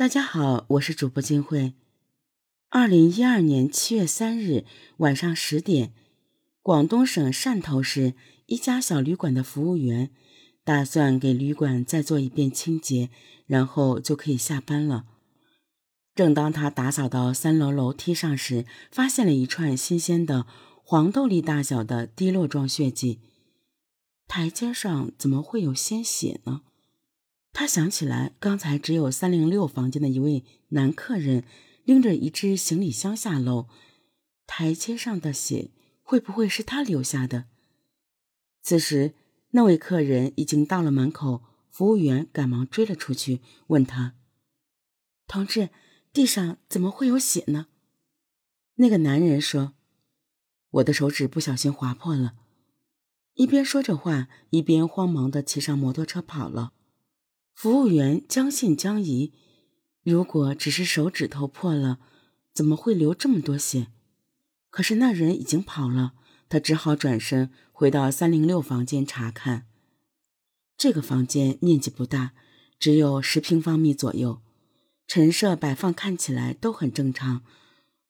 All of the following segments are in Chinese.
大家好，我是主播金慧。二零一二年七月三日晚上十点，广东省汕头市一家小旅馆的服务员打算给旅馆再做一遍清洁，然后就可以下班了。正当他打扫到三楼楼梯上时，发现了一串新鲜的黄豆粒大小的滴落状血迹。台阶上怎么会有鲜血呢？他想起来，刚才只有三零六房间的一位男客人拎着一只行李箱下楼，台阶上的血会不会是他留下的？此时，那位客人已经到了门口，服务员赶忙追了出去，问他：“同志，地上怎么会有血呢？”那个男人说：“我的手指不小心划破了。”一边说着话，一边慌忙的骑上摩托车跑了。服务员将信将疑，如果只是手指头破了，怎么会流这么多血？可是那人已经跑了，他只好转身回到三零六房间查看。这个房间面积不大，只有十平方米左右，陈设摆放看起来都很正常。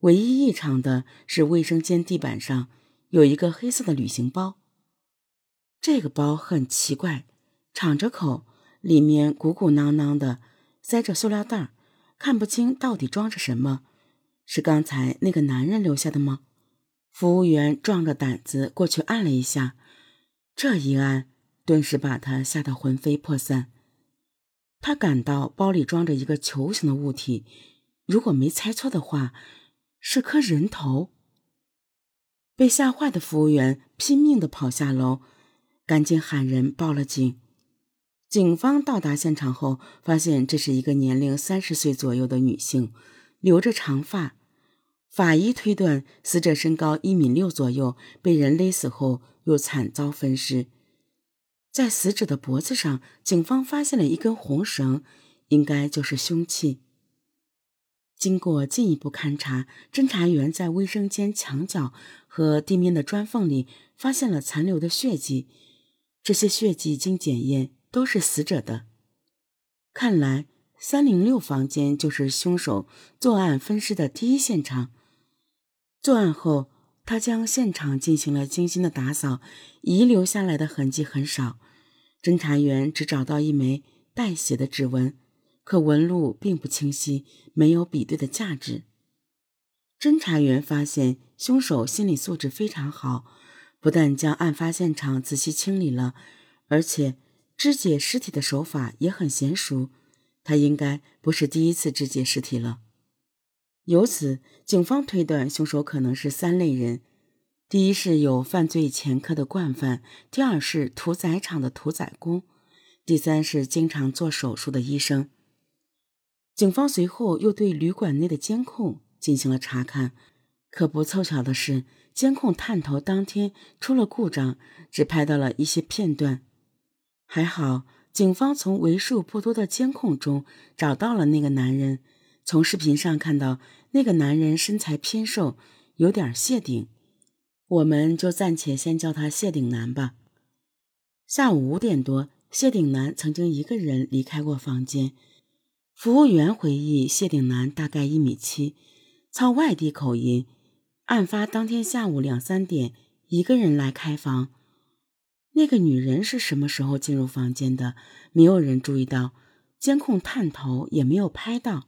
唯一异常的是卫生间地板上有一个黑色的旅行包。这个包很奇怪，敞着口，里面鼓鼓囊囊的，塞着塑料袋，看不清到底装着什么。是刚才那个男人留下的吗？服务员壮着胆子过去按了一下，这一按，顿时把他吓得魂飞魄散。他感到包里装着一个球形的物体，如果没猜错的话，是颗人头。被吓坏的服务员拼命地跑下楼。赶紧喊人报了警。警方到达现场后，发现这是一个年龄三十岁左右的女性，留着长发。法医推断，死者身高一米六左右，被人勒死后又惨遭分尸。在死者的脖子上，警方发现了一根红绳，应该就是凶器。经过进一步勘查，侦查员在卫生间墙角和地面的砖缝里发现了残留的血迹。这些血迹经检验都是死者的，看来三零六房间就是凶手作案分尸的第一现场。作案后，他将现场进行了精心的打扫，遗留下来的痕迹很少。侦查员只找到一枚带血的指纹，可纹路并不清晰，没有比对的价值。侦查员发现凶手心理素质非常好。不但将案发现场仔细清理了，而且肢解尸体的手法也很娴熟。他应该不是第一次肢解尸体了。由此，警方推断凶手可能是三类人：第一是有犯罪前科的惯犯；第二是屠宰场的屠宰工；第三是经常做手术的医生。警方随后又对旅馆内的监控进行了查看，可不凑巧的是。监控探头当天出了故障，只拍到了一些片段。还好，警方从为数不多的监控中找到了那个男人。从视频上看到，那个男人身材偏瘦，有点谢顶，我们就暂且先叫他谢顶男吧。下午五点多，谢顶男曾经一个人离开过房间。服务员回忆，谢顶男大概一米七，操外地口音。案发当天下午两三点，一个人来开房。那个女人是什么时候进入房间的？没有人注意到，监控探头也没有拍到。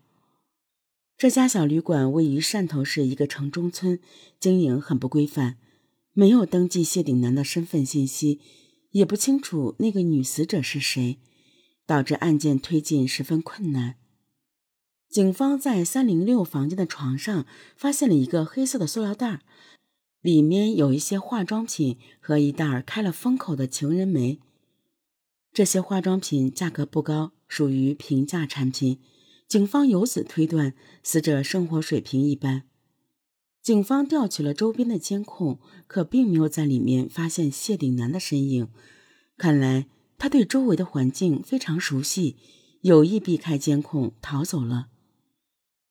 这家小旅馆位于汕头市一个城中村，经营很不规范，没有登记谢顶男的身份信息，也不清楚那个女死者是谁，导致案件推进十分困难。警方在三零六房间的床上发现了一个黑色的塑料袋，里面有一些化妆品和一袋开了封口的情人梅。这些化妆品价格不高，属于平价产品。警方由此推断，死者生活水平一般。警方调取了周边的监控，可并没有在里面发现谢顶男的身影。看来他对周围的环境非常熟悉，有意避开监控逃走了。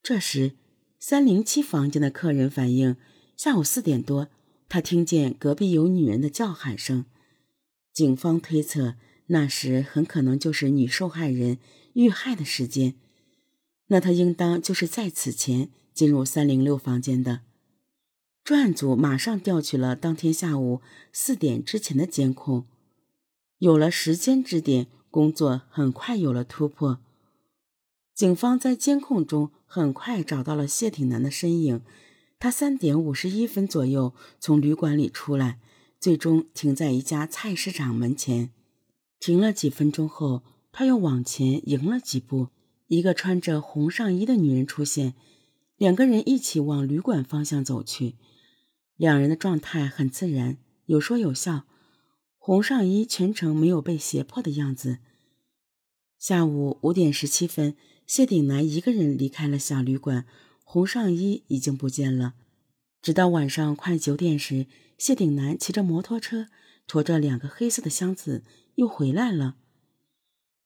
这时，三零七房间的客人反映，下午四点多，他听见隔壁有女人的叫喊声。警方推测，那时很可能就是女受害人遇害的时间。那他应当就是在此前进入三零六房间的。专案组马上调取了当天下午四点之前的监控，有了时间支点，工作很快有了突破。警方在监控中很快找到了谢挺南的身影，他三点五十一分左右从旅馆里出来，最终停在一家菜市场门前。停了几分钟后，他又往前迎了几步，一个穿着红上衣的女人出现，两个人一起往旅馆方向走去。两人的状态很自然，有说有笑。红上衣全程没有被胁迫的样子。下午五点十七分，谢顶南一个人离开了小旅馆，红上衣已经不见了。直到晚上快九点时，谢顶南骑着摩托车，驮着两个黑色的箱子又回来了。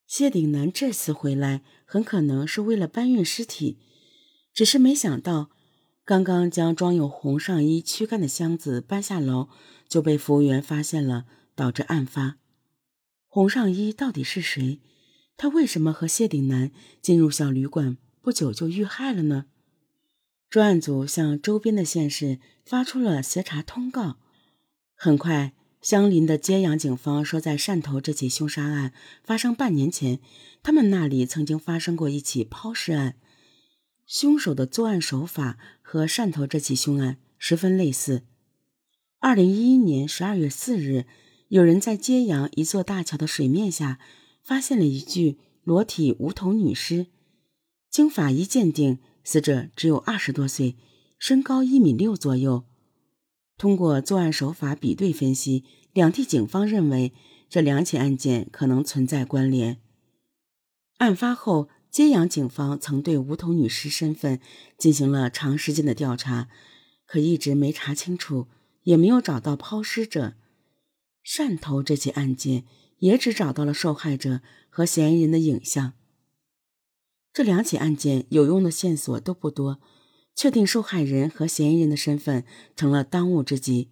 谢顶南这次回来很可能是为了搬运尸体，只是没想到。刚刚将装有红上衣躯干的箱子搬下楼，就被服务员发现了，导致案发。红上衣到底是谁？他为什么和谢顶南进入小旅馆不久就遇害了呢？专案组向周边的县市发出了协查通告。很快，相邻的揭阳警方说，在汕头这起凶杀案发生半年前，他们那里曾经发生过一起抛尸案。凶手的作案手法和汕头这起凶案十分类似。二零一一年十二月四日，有人在揭阳一座大桥的水面下发现了一具裸体无头女尸。经法医鉴定，死者只有二十多岁，身高一米六左右。通过作案手法比对分析，两地警方认为这两起案件可能存在关联。案发后。揭阳警方曾对无头女尸身份进行了长时间的调查，可一直没查清楚，也没有找到抛尸者。汕头这起案件也只找到了受害者和嫌疑人的影像。这两起案件有用的线索都不多，确定受害人和嫌疑人的身份成了当务之急。